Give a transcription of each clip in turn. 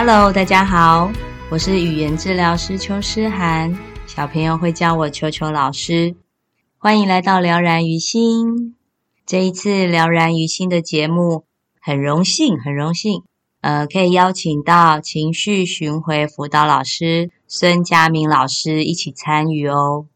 Hello，大家好。我是语言治疗师邱诗涵，小朋友会叫我邱邱老师。欢迎来到了然于心。这一次了然于心的节目，很荣幸，很荣幸，呃，可以邀请到情绪巡回辅导老师孙佳明老师一起参与哦。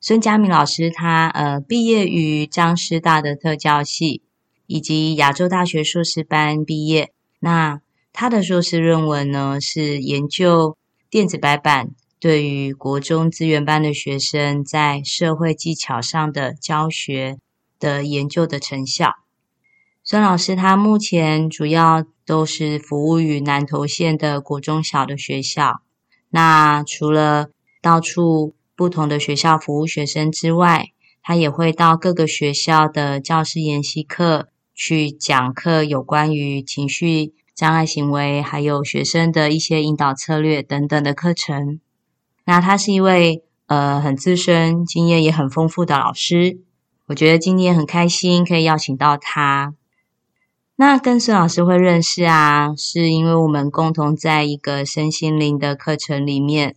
孙佳明老师他呃毕业于彰师大的特教系，以及亚洲大学硕士班毕业。那他的硕士论文呢，是研究电子白板对于国中资源班的学生在社会技巧上的教学的研究的成效。孙老师他目前主要都是服务于南投县的国中小的学校。那除了到处不同的学校服务学生之外，他也会到各个学校的教师研习课去讲课，有关于情绪。障碍行为，还有学生的一些引导策略等等的课程。那他是一位呃很资深、经验也很丰富的老师。我觉得今天很开心可以邀请到他。那跟孙老师会认识啊，是因为我们共同在一个身心灵的课程里面。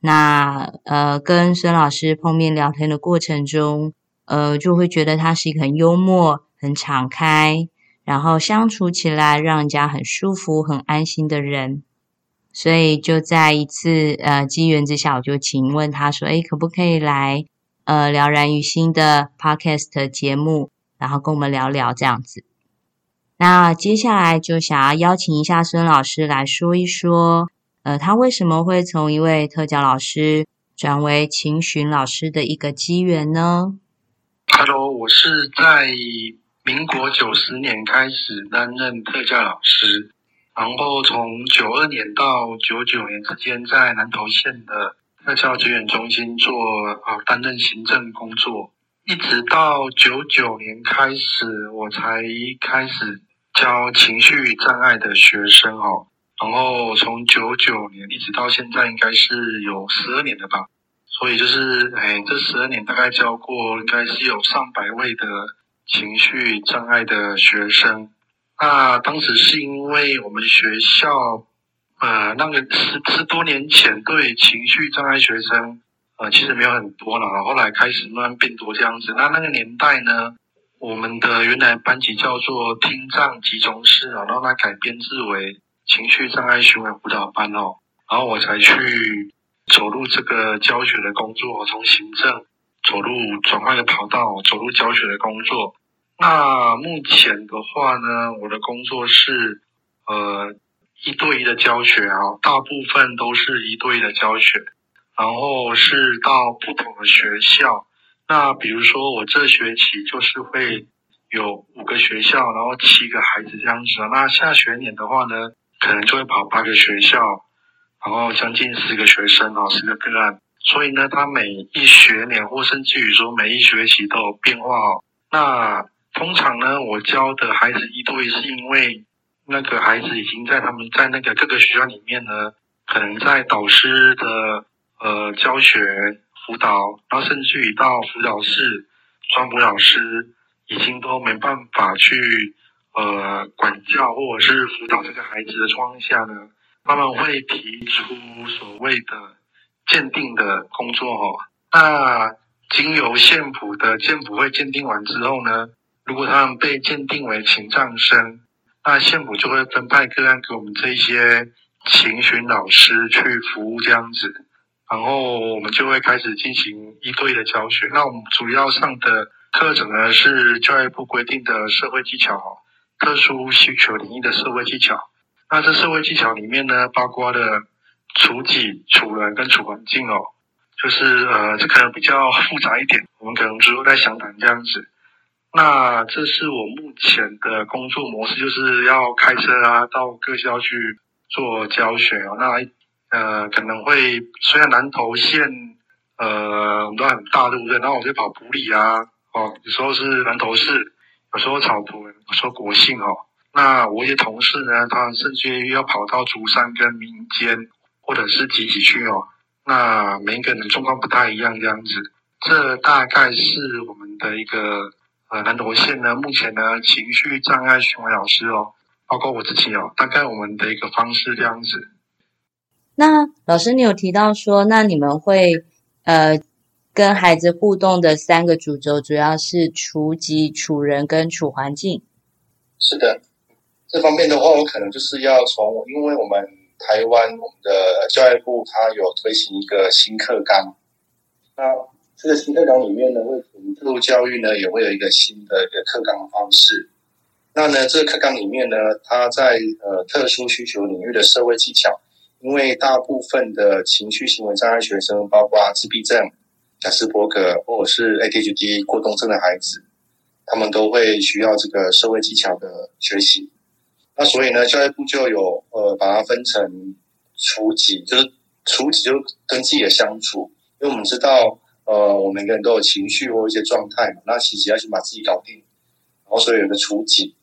那呃跟孙老师碰面聊天的过程中，呃就会觉得他是一个很幽默、很敞开。然后相处起来让人家很舒服、很安心的人，所以就在一次呃机缘之下，我就请问他说：“诶，可不可以来呃了然于心的 Podcast 节目，然后跟我们聊聊这样子？”那接下来就想要邀请一下孙老师来说一说，呃，他为什么会从一位特教老师转为情巡老师的一个机缘呢？Hello，我是在。民国九十年开始担任特教老师，然后从九二年到九九年之间，在南投县的特教资源中心做啊担任行政工作，一直到九九年开始，我才开始教情绪障碍的学生哦。然后从九九年一直到现在，应该是有十二年了吧。所以就是哎，这十二年大概教过，应该是有上百位的。情绪障碍的学生，那当时是因为我们学校，呃，那个十十多年前对情绪障碍学生，呃，其实没有很多了，后来开始慢慢变多这样子。那那个年代呢，我们的原来班级叫做听障集中式啊，然后它改编制为情绪障碍行为辅导班哦，然后我才去走入这个教学的工作，从行政。走入转换的跑道，走入教学的工作。那目前的话呢，我的工作是呃一对一的教学啊，大部分都是一对一的教学，然后是到不同的学校。那比如说我这学期就是会有五个学校，然后七个孩子这样子。那下学年的话呢，可能就会跑八个学校，然后将近十个学生啊，十个个案。所以呢，他每一学年或甚至于说每一学期都有变化哦。那通常呢，我教的孩子一对，是因为那个孩子已经在他们在那个各个学校里面呢，可能在导师的呃教学辅导，然后甚至于到辅导室专辅老师已经都没办法去呃管教或者是辅导这个孩子的状况下呢，他们会提出所谓的。鉴定的工作哦，那经由县府的鉴辅会鉴定完之后呢，如果他们被鉴定为情障生，那县府就会分派个案给我们这些情巡老师去服务这样子，然后我们就会开始进行一对一的教学。那我们主要上的课程呢是教育部规定的社会技巧，特殊需求领域的社会技巧。那这社会技巧里面呢，包括了。处己、处人跟处环境哦，就是呃，这可能比较复杂一点，我们可能之后再详谈这样子。那这是我目前的工作模式，就是要开车啊，到各校去做教学哦。那呃可能会虽然南投县呃我们都很大对不对？然后我就跑埔里啊，哦，有时候是南投市，有时候草埔，有时候国姓哦。那我一些同事呢，他甚至于要跑到竹山跟民间或者是集集去哦。那每一个人状况不太一样，这样子。这大概是我们的一个呃南投县呢，目前呢情绪障碍巡回老师哦，包括我自己哦，大概我们的一个方式这样子。那老师，你有提到说，那你们会呃跟孩子互动的三个主轴，主要是处己、处人跟处环境。是的，这方面的话，我可能就是要从，因为我们台湾我们的教育部它有推行一个新课纲，那。这个新课纲里面呢，会从特殊教育呢，也会有一个新的一个课纲方式。那呢，这个课纲里面呢，它在呃特殊需求领域的社会技巧，因为大部分的情绪行为障碍学生，包括自闭症、亚斯伯格或者是 ADHD 过动症的孩子，他们都会需要这个社会技巧的学习。那所以呢，教育部就有呃把它分成初级，就是初级就跟自己的相处，因为我们知道。呃，我们每个人都有情绪或一些状态嘛，那其实要先把自己搞定，然后所以有个处己，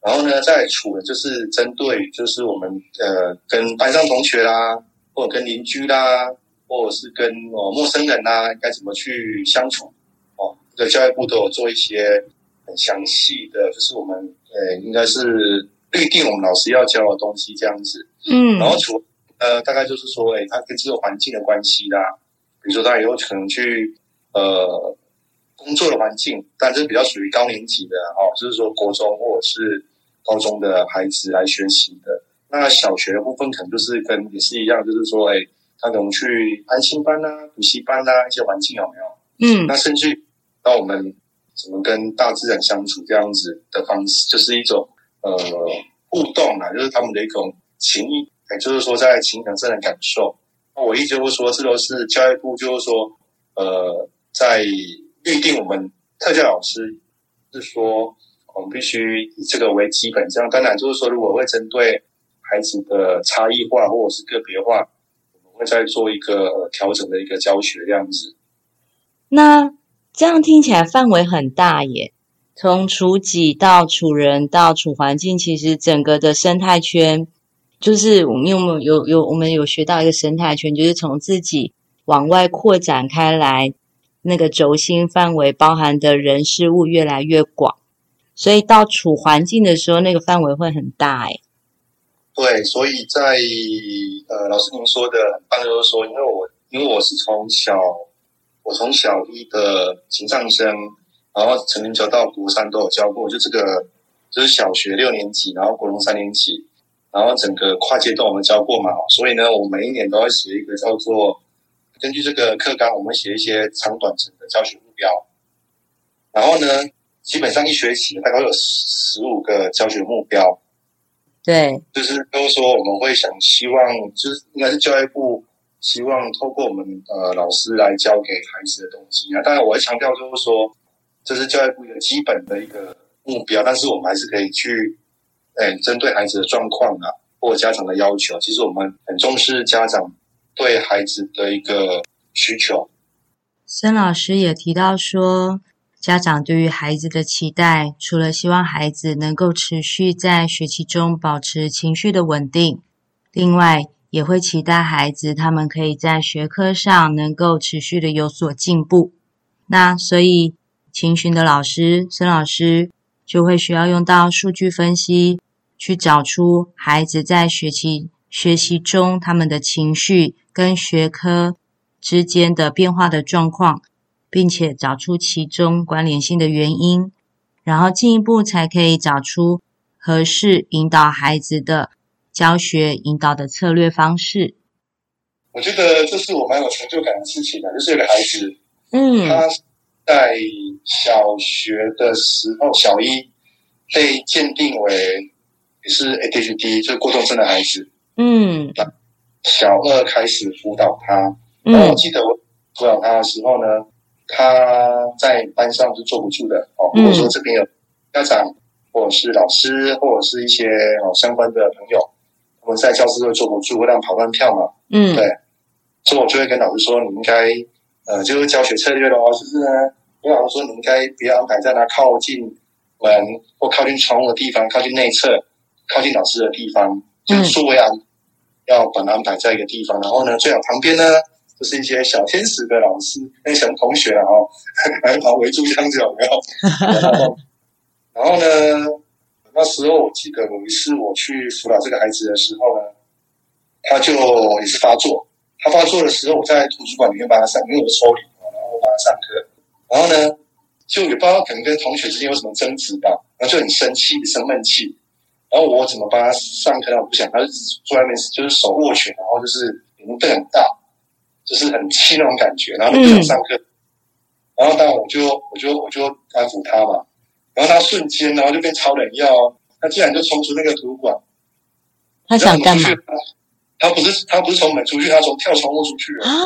然后呢，再处的就是针对，就是我们呃跟班上同学啦，或者跟邻居啦，或者是跟哦陌生人啦，该怎么去相处哦。这个教育部都有做一些很详细的，就是我们呃应该是预定我们老师要教的东西这样子，嗯，然后处呃大概就是说，哎，它跟这个环境的关系啦。比如说，他以后可能去呃工作的环境，但这是比较属于高年级的哦，就是说国中或者是高中的孩子来学习的。那小学的部分可能就是跟也是一样，就是说，哎，他可能去安心班啊、补习班啊一些环境有没有？嗯，那甚至到我们怎么跟大自然相处这样子的方式，就是一种呃互动啊，就是他们的一种情谊，也就是说在情感上的感受。那我一直会说，这都是教育部，就是说，呃，在预定我们特教老师，是说我们必须以这个为基本。这样当然就是说，如果会针对孩子的差异化或者是个别化，我们会再做一个调整的一个教学这样子。那这样听起来范围很大耶，从处己到处人到处环境，其实整个的生态圈。就是我们有没有有有我们有学到一个生态圈，就是从自己往外扩展开来，那个轴心范围包含的人事物越来越广，所以到处环境的时候，那个范围会很大哎。对，所以在呃，老师您说的刚才，就是说，因为我因为我是从小我从小一的青少生，然后从零教到国三都有教过，就这个就是小学六年级，然后国中三年级。然后整个跨阶段我们教过嘛，所以呢，我每一年都会写一个叫做根据这个课纲，我们写一些长短程的教学目标。然后呢，基本上一学期大概有十五个教学目标。对，就是都说我们会想希望，就是应该是教育部希望透过我们呃老师来教给孩子的东西啊。当然，我会强调就是说，这是教育部一个基本的一个目标，但是我们还是可以去。哎，针对孩子的状况啊，或家长的要求，其实我们很重视家长对孩子的一个需求。孙老师也提到说，家长对于孩子的期待，除了希望孩子能够持续在学习中保持情绪的稳定，另外也会期待孩子他们可以在学科上能够持续的有所进步。那所以，情寻的老师孙老师就会需要用到数据分析。去找出孩子在学习学习中他们的情绪跟学科之间的变化的状况，并且找出其中关联性的原因，然后进一步才可以找出合适引导孩子的教学引导的策略方式。我觉得这是我蛮有成就感的事情的，就是有个孩子，嗯，他在小学的时候，小一被鉴定为。是 ADHD，就是过动症的孩子。嗯，小二开始辅导他，嗯，然后我记得我辅导他的时候呢，他在班上是坐不住的哦。如果说这边有家长或者是老师或者是一些哦相关的朋友，他我在教室会坐不住，会让跑乱跳嘛。嗯，对，所以我就会跟老师说，你应该呃，就是教学策略咯，就是呢，我老师说，你应该不要安排在那靠近门或靠近窗户的地方，靠近内侧，靠近老师的地方，就是数位安，嗯、要把它安排在一个地方。然后呢，最好旁边呢，就是一些小天使的老师那些同学啊，哦，来跑围住这样子有没有？然后呢？那时候我记得有一次我去辅导这个孩子的时候呢，他就也是发作。他发作的时候，我在图书馆里面帮他上，因为我抽离嘛，然后我帮他上课。然后呢，就也不知道可能跟同学之间有什么争执吧，然后就很生气、生闷气。然后我怎么帮他上课呢？我不想，他就坐在那边，就是手握拳，然后就是眼睛瞪很大，就是很气那种感觉，然后就不想上课。嗯、然后当然我就我就我就安抚他嘛。然后他瞬间，然后就变超人药，他竟然就冲出那个图书馆。他想干嘛？他不是他不是从门出去，他从跳窗户出去了啊！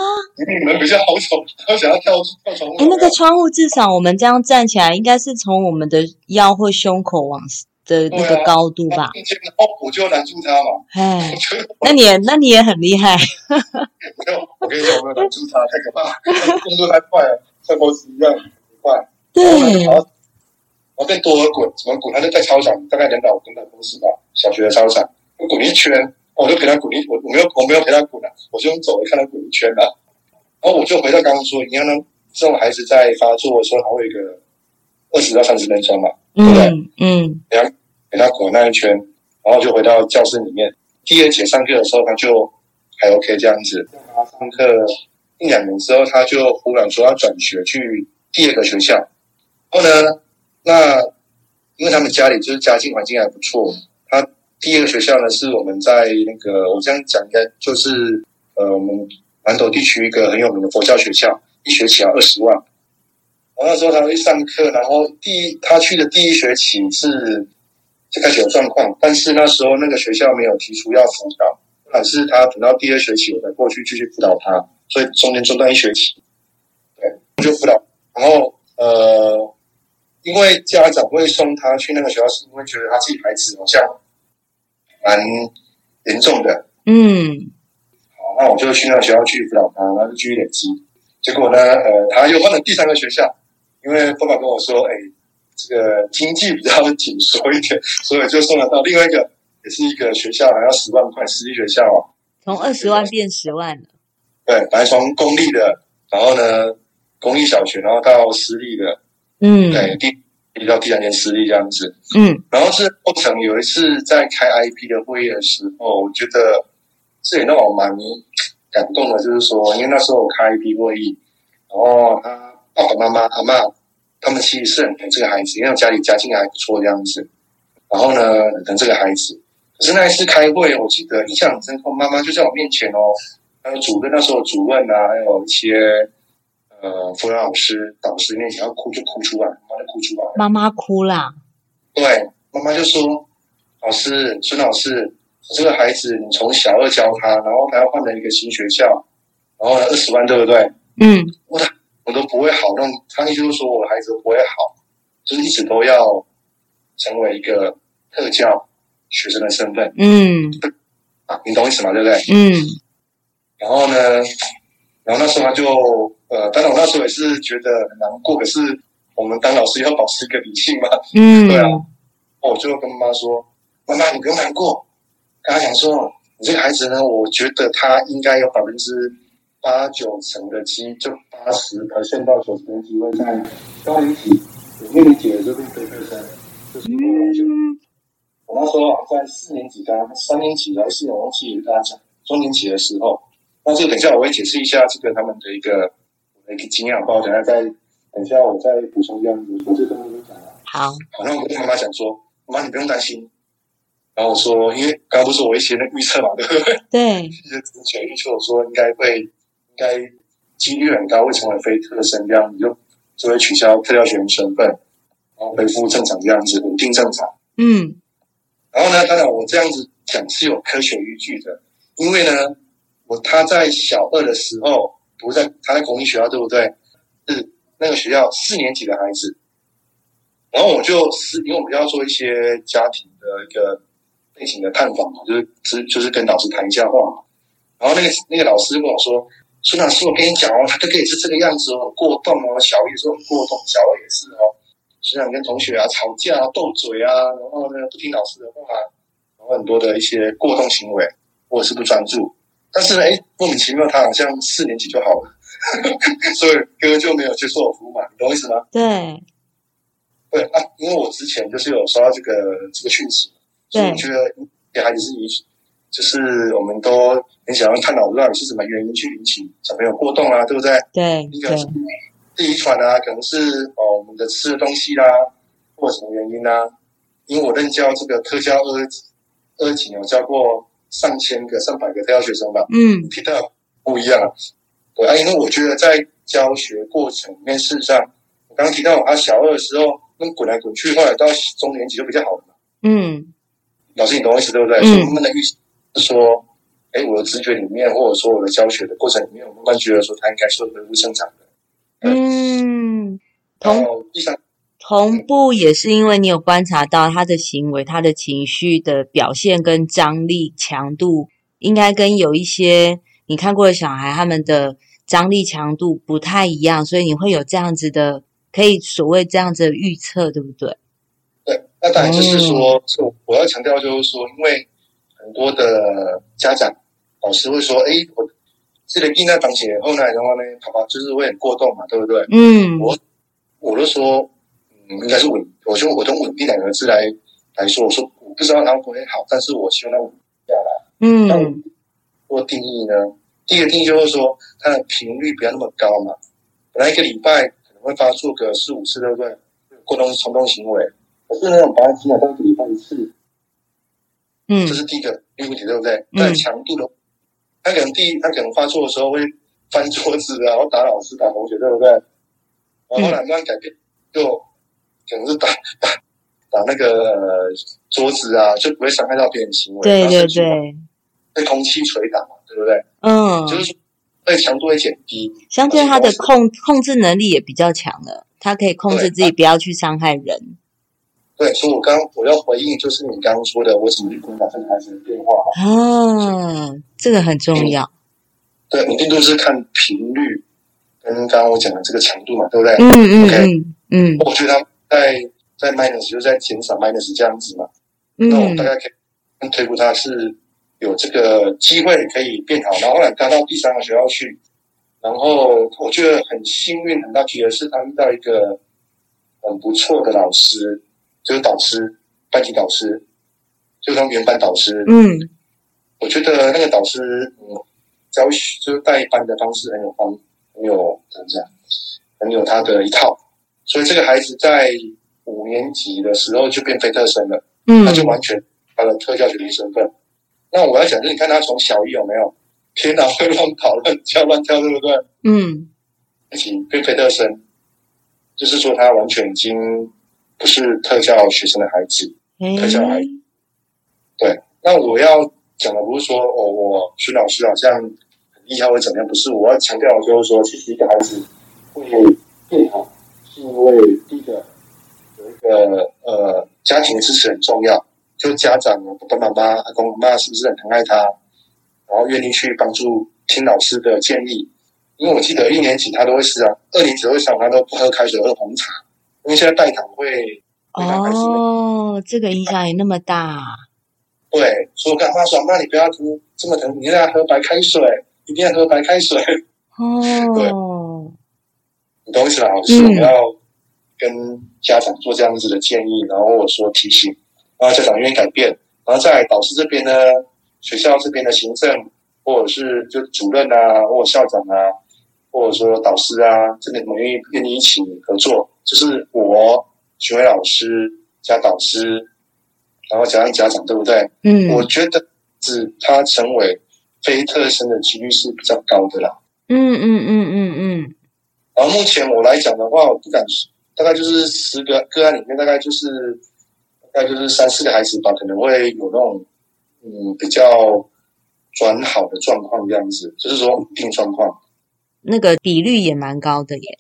你们比较好走，他想要跳跳窗户。哎，那个窗户至少我们这样站起来，应该是从我们的腰或胸口往的那个高度吧？然后我就拦住他嘛。哎，那你也那你也很厉害。没有，我跟你讲，我没有拦住他，太可怕，动作太快了，像猴子一样快。对。然后再多滚，怎么滚？他就在操场，大概两百五、两百公尺吧，小学的操场，我滚一圈，我就陪他滚一，我我没有我没有陪他滚了，我就用走的看他滚一圈了。然后我就回到刚刚说，你看呢，这种孩子在发作的时候，他会有一个二十到三十分钟嘛，对不对？嗯，给他给他滚那一圈，然后就回到教室里面。第二节上课的时候，他就还 OK 这样子。他上课一两年之后，他就忽然说要转学去第二个学校，然后呢？那因为他们家里就是家境环境还不错，他第二个学校呢是我们在那个我这样讲应该就是呃我们南投地区一个很有名的佛教学校，一学期要二十万。我那时候他会上课，然后第一他去的第一学期是就开始有状况，但是那时候那个学校没有提出要辅导，还是他等到第二学期我再过去继续辅导他，所以中间中断一学期，对，就辅导，然后呃。因为家长会送他去那个学校，是因为觉得他自己孩子好像蛮严重的。嗯，好，那我就去那个学校去辅导他，然后就继续累积。结果呢，呃，他又换了第三个学校，因为爸爸跟我说，哎，这个经济比较紧缩一点，所以就送了到另外一个，也是一个学校，还要十万块私立学校哦。从二十万变十万了。对，本来从公立的，然后呢，公立小学，然后到私立的。嗯，对，第比较第三年私立这样子，嗯，然后是过程有一次在开 IEP 的会议的时候，我觉得这也让我蛮感动的，就是说，因为那时候我开 IEP 会议，然后他爸爸妈妈、阿嬷他们其实是很疼这个孩子，因为家里家境还不错这样子，然后呢，很疼这个孩子。可是那一次开会，我记得印象很深刻，妈妈就在我面前哦，还有主任那时候主任啊，还有一些。呃，辅导老师、导师面前要哭就哭出来，妈妈就哭出来。妈妈哭了。对，妈妈就说：“老师，孙老师，这个孩子你从小二教他，然后还要换了一个新学校，然后二十万，对不对？”嗯。我的我都不会好，那他意思就是说我的孩子不会好，就是一直都要成为一个特教学生的身份。嗯。啊，你懂意思吗？对不对？嗯。然后呢？然后那时候他就呃，当然我那时候也是觉得很难过，可是我们当老师要保持一个理性嘛，嗯，对啊。我就跟妈妈说：“妈妈，你不用难过。”跟他讲说：“你这个孩子呢，我觉得他应该有百分之八九成的机，就八十到九十的机会在高年级，有六年级的这边非特生，就是我就我那时候在四年级跟他三年级还是四年级跟他讲，中年级的时候。”那这个等一下我会解释一下这个他们的一个一个经验，好不好？等下再等一下我再补充这样子，我这刚刚都讲了。好，好，那我跟妈妈讲说，妈妈你不用担心。然后我说，因为刚刚不是我一些那预测嘛，对不对？对。一些之前预测我说应该会，应该几率很高会成为非特生这样，你就就会取消特教学员身份，然后恢复正常这样子，稳定正常。嗯。然后呢，当然我这样子讲是有科学依据的，因为呢。我他在小二的时候，不是在他在公立学校，对不对？是那个学校四年级的孩子。然后我就是因为我们要做一些家庭的一个背景的探访嘛，就是就是就是跟老师谈一下话嘛。然后那个那个老师跟我说：“孙老师，我跟你讲哦，他哥哥也是这个样子哦，过动哦，小一时候很过动，小二也是哦，经常跟同学啊吵架啊、斗嘴啊，然后呢不听老师的话，然后很多的一些过动行为，或者是不专注。但是呢，哎，莫名其妙，他好像四年级就好了，所以哥哥就没有接受我服务嘛，你懂我意思吗？对，对啊，因为我之前就是有收到这个这个讯息，所以我觉得给孩子是遗，就是我们都很想要探讨到底是什么原因去引起小朋友过动啊，对不对？对，一个是遗传啊，可能是哦我们的吃的东西啦，或者什么原因啊？因为我任教这个特教二二级，有教过。上千个、上百个特教学生吧，嗯，听到不一样。对啊，因为我觉得在教学过程里面，事实上，我刚刚提到他小二的时候，那滚来滚去，后来到中年级就比较好了嘛。嗯，老师，你懂我意思对不对？嗯、所以慢慢的意思是说，哎，我的直觉里面，或者说我的教学的过程里面，我慢慢觉得说他应该是恢复正常的。嗯，然后第三。同步也是因为你有观察到他的行为、他的情绪的表现跟张力强度，应该跟有一些你看过的小孩他们的张力强度不太一样，所以你会有这样子的，可以所谓这样子的预测，对不对？对，那当然就是说，嗯、我要强调就是说，因为很多的家长老师会说，哎，我这个婴儿当前后来的话呢，爸爸就是会很过动嘛，对不对？嗯，我我就说。嗯，应该是稳。我说我用稳定两个字来来说，我说我不知道他会不会好，但是我希望它稳定下来。嗯，那我定义呢？第一个定义就是说，它的频率不要那么高嘛。本来一个礼拜可能会发作个四五次，对不对？过动冲动行为，可是呢，我把它听了都一个礼拜一次。嗯，这是第一个第一个问题，对不对？在、嗯、强度的，他可能第一，他可能发作的时候会翻桌子啊，然后打老师、打同学，对不对？然后后来慢慢改变，就。可能是打打打那个桌子啊，就不会伤害到别人行为。对对对，被空气捶打嘛，对不对？嗯，就是说，对强度会减低，相对他的控控制能力也比较强了，他可以控制自己不要去伤害人。对，所以我刚我要回应，就是你刚刚说的，我怎么去观察这个孩子的变化？啊，这个很重要。对，稳定度是看频率，跟刚刚我讲的这个强度嘛，对不对？嗯嗯嗯嗯，我觉得。在在 minus 就在减少 minus 这样子嘛，嗯、那我们大概可以推估他是有这个机会可以变好，然后后来他到第三个学校去，然后我觉得很幸运很大，的是他遇到一个很不错的老师，就是导师，班级导师，就是他们原班导师。嗯，我觉得那个导师嗯教学就是带班的方式很有方，很有怎么讲，很有他的一套。所以这个孩子在五年级的时候就变非特生了，嗯，他就完全他的特教学生身份。那我要讲，就是你看他从小一有没有天哪会乱跑乱跳乱跳，对不对？嗯，一起变非特生，就是说他完全已经不是特教学生的孩子，嗯、特教孩子。对，那我要讲的不是说哦，我徐老师好像很厉害或怎么样，不是，我要强调的就是说，其实一个孩子会变好。是因为第一个有一个呃家庭支持很重要，就家长啊，爸爸妈妈、阿公阿妈是不是很疼爱他，然后愿意去帮助听老师的建议。因为我记得一年级他都会是啊，二年级会上他都不喝开水，喝红茶，因为现在代糖会哦，这个影响也那么大。对，所以我跟妈说，妈你不要疼这么疼，你让他喝白开水，一定要喝白开水。哦，对。你懂意思啦，就是我们要跟家长做这样子的建议，嗯、然后我说提醒，然后家长愿意改变，然后在导师这边呢，学校这边的行政或者是就主任啊，或者校长啊，或者说导师啊，这边我们愿意跟你一起合作，就是我学位老师加导师，然后加上家长，对不对？嗯，我觉得是他成为非特生的几率是比较高的啦。嗯嗯嗯嗯嗯。嗯嗯嗯然后目前我来讲的话，我不敢说，大概就是十个个案里面，大概就是大概就是三四个孩子吧，可能会有那种嗯比较转好的状况这样子，就是说稳定状况。那个比率也蛮高的耶。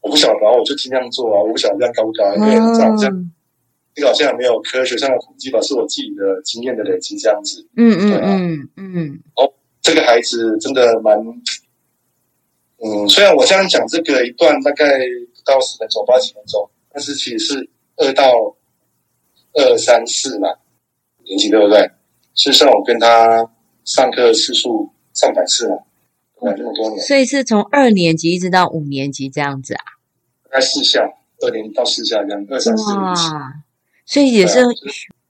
我不晓得，我就尽量做啊，我不晓得这样高不高，因为这样这样这个好像也没有科学上的统计吧，是我自己的经验的累积这样子。嗯嗯嗯嗯。哦，这个孩子真的蛮，嗯，虽然我这样讲这个一段大概不到十分钟，八几分钟，但是其实是二到二三四嘛，年级对不对？事实上，我跟他上课次数上百次了，对，这么多年。所以是从二年级一直到五年级这样子啊？大概四下，二年到四下这样，二三四年级。所以也是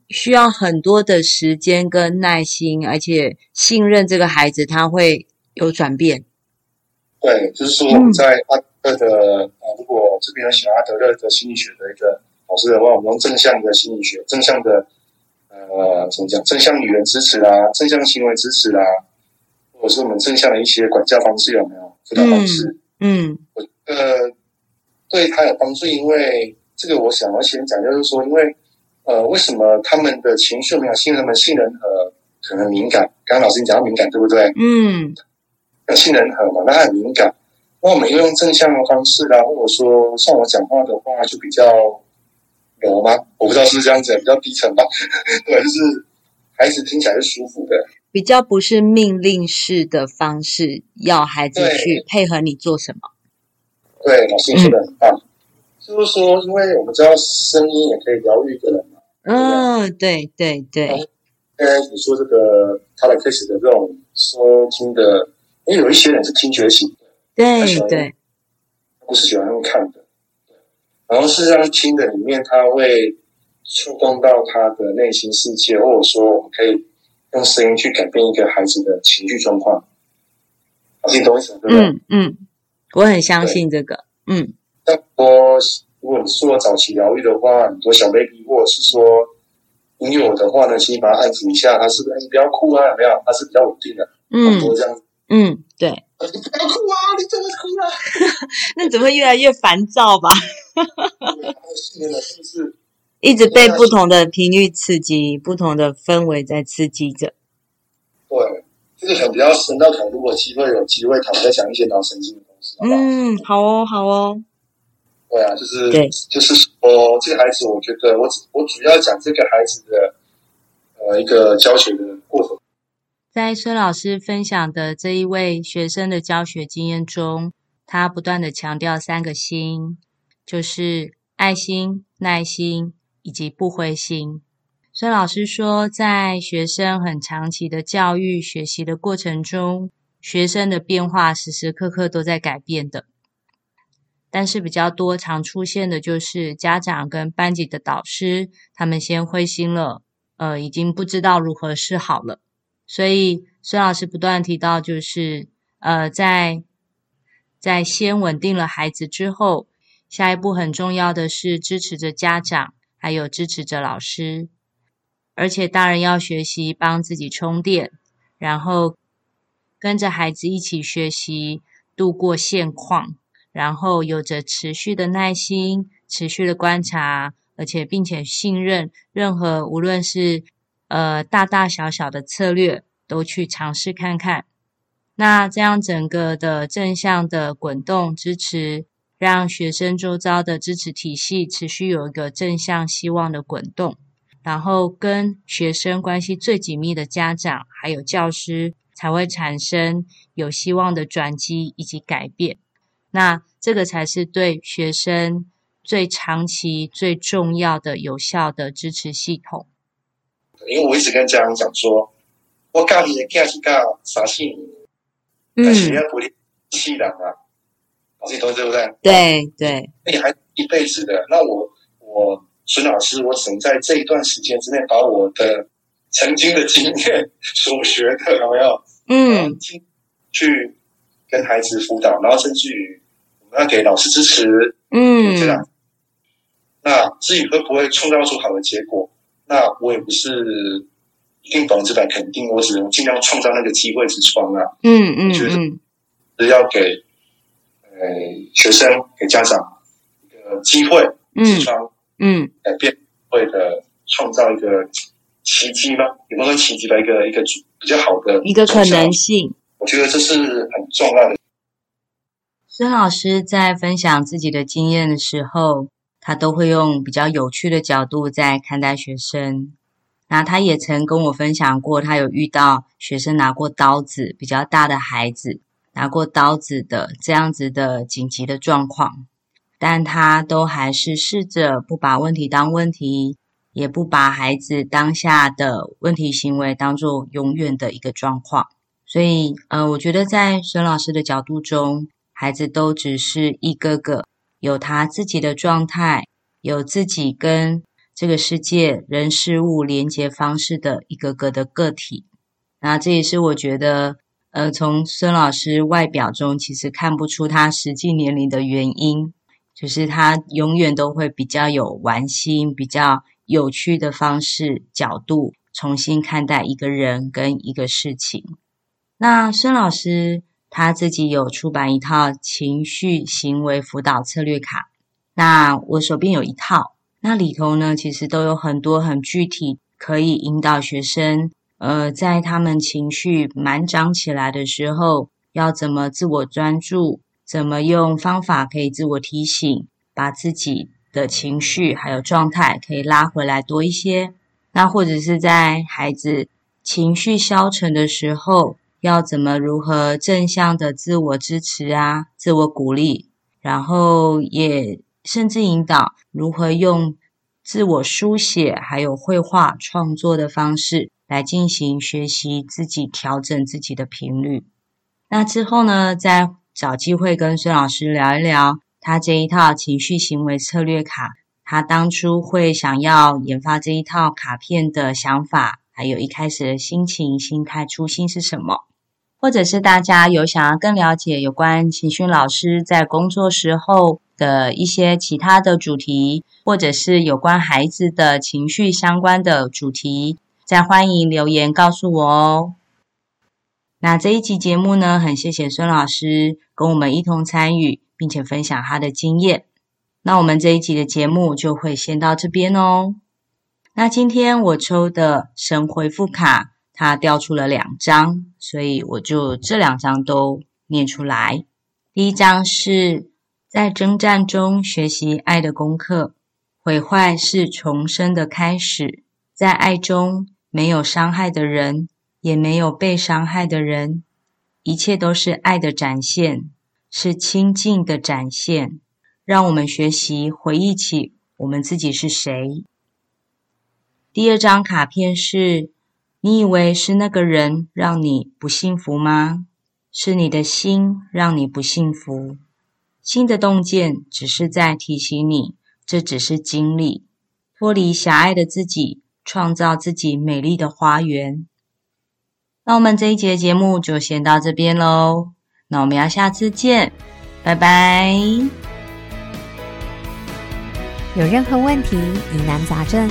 需要很多的时间跟耐心，而且信任这个孩子他会有转变。对，就是说我们在阿德勒的啊，如果这边有喜欢阿德勒的心理学的一个老师的话，我们用正向的心理学，正向的。呃，怎么讲？正向语言支持啦，正向行为支持啦，或者是我们正向的一些管教方式有没有？辅导方式？嗯，我呃，对他有帮助，因为这个我想要先讲，就是说，因为呃，为什么他们的情绪没有信任，他们信任和可能敏感？刚刚老师你讲到敏感，对不对？嗯，杏仁核嘛，那他很敏感。那我们用正向的方式啦，或者说像我讲话的话，就比较。有吗？我不知道是不是这样子，比较低沉吧。对，就是孩子听起来是舒服的，比较不是命令式的方式，要孩子去配合你做什么。对，老师说的很棒。嗯、就是说，因为我们知道声音也可以疗愈一个人嘛。嗯，对对对。呃，你说这个他的开始的这种收听的，因为有一些人是听觉型的，对对，不是喜欢用看的。然后事实上，听的里面，他会触动到他的内心世界，或者说，我们可以用声音去改变一个孩子的情绪状况。你懂我意思对不对？嗯嗯，我很相信这个。嗯，但我如果你说早期疗愈的话，很多小 baby，或者是说你有的话呢，请你把它按抚一下，他是不是？你不要哭啊，有没有？他是比较稳定的。嗯，多这样子。嗯，对。你不要哭啊！你 怎么哭啊？那只会越来越烦躁吧？一直被不同的频率刺激，不同的氛围在刺激着。对，这个可能比较深，到可能如果机会有机会，可能再讲一些脑神经的东西。嗯，好哦，好哦。对啊，就是对，就是说，这个孩子，我觉得我我主要讲这个孩子的呃一个教学的过程。在孙老师分享的这一位学生的教学经验中，他不断地强调三个心，就是爱心、耐心以及不灰心。孙老师说，在学生很长期的教育学习的过程中，学生的变化时时刻刻都在改变的，但是比较多常出现的就是家长跟班级的导师，他们先灰心了，呃，已经不知道如何是好了。所以，孙老师不断提到，就是呃，在在先稳定了孩子之后，下一步很重要的是支持着家长，还有支持着老师，而且大人要学习帮自己充电，然后跟着孩子一起学习度过现况，然后有着持续的耐心、持续的观察，而且并且信任任何无论是。呃，大大小小的策略都去尝试看看，那这样整个的正向的滚动支持，让学生周遭的支持体系持续有一个正向希望的滚动，然后跟学生关系最紧密的家长还有教师才会产生有希望的转机以及改变，那这个才是对学生最长期最重要的有效的支持系统。因为我一直跟家长讲说，我教你的教是教三四年，但是要鼓励气人啊，老师懂对不对？对对，那你还一辈子的，那我我孙老师，我只能在这一段时间之内，把我的曾经的经验所学的有没有？嗯，去跟孩子辅导，然后甚至于我们要给老师支持，嗯，这样。那至于会不会创造出好的结果？那我也不是一定百分之百肯定，我只能尽量创造那个机会之窗啊。嗯嗯，就是是要给呃学生、给家长一个机会之窗，嗯，改变会的创造一个奇迹吗？也不说奇迹吧，一个一个比较好的一个可能性。我觉得这是很重要的。孙老师在分享自己的经验的时候，他都会用比较有趣的角度在看待学生。那他也曾跟我分享过，他有遇到学生拿过刀子，比较大的孩子拿过刀子的这样子的紧急的状况，但他都还是试着不把问题当问题，也不把孩子当下的问题行为当做永远的一个状况。所以，呃，我觉得在孙老师的角度中，孩子都只是一个个有他自己的状态，有自己跟。这个世界人事物连接方式的一个个的个体，那这也是我觉得，呃，从孙老师外表中其实看不出他实际年龄的原因，就是他永远都会比较有玩心、比较有趣的方式角度，重新看待一个人跟一个事情。那孙老师他自己有出版一套情绪行为辅导策略卡，那我手边有一套。那里头呢，其实都有很多很具体，可以引导学生，呃，在他们情绪满涨起来的时候，要怎么自我专注，怎么用方法可以自我提醒，把自己的情绪还有状态可以拉回来多一些。那或者是在孩子情绪消沉的时候，要怎么如何正向的自我支持啊，自我鼓励，然后也。甚至引导如何用自我书写，还有绘画创作的方式来进行学习，自己调整自己的频率。那之后呢，再找机会跟孙老师聊一聊他这一套情绪行为策略卡，他当初会想要研发这一套卡片的想法，还有一开始的心情、心态、初心是什么？或者是大家有想要更了解有关晴训老师在工作时候的一些其他的主题，或者是有关孩子的情绪相关的主题，再欢迎留言告诉我哦。那这一集节目呢，很谢谢孙老师跟我们一同参与，并且分享他的经验。那我们这一集的节目就会先到这边哦。那今天我抽的神回复卡。它掉出了两张，所以我就这两张都念出来。第一张是在征战中学习爱的功课，毁坏是重生的开始。在爱中没有伤害的人，也没有被伤害的人，一切都是爱的展现，是亲近的展现。让我们学习回忆起我们自己是谁。第二张卡片是。你以为是那个人让你不幸福吗？是你的心让你不幸福。新的洞见只是在提醒你，这只是经历，脱离狭隘的自己，创造自己美丽的花园。那我们这一节节目就先到这边喽。那我们要下次见，拜拜。有任何问题、疑难杂症，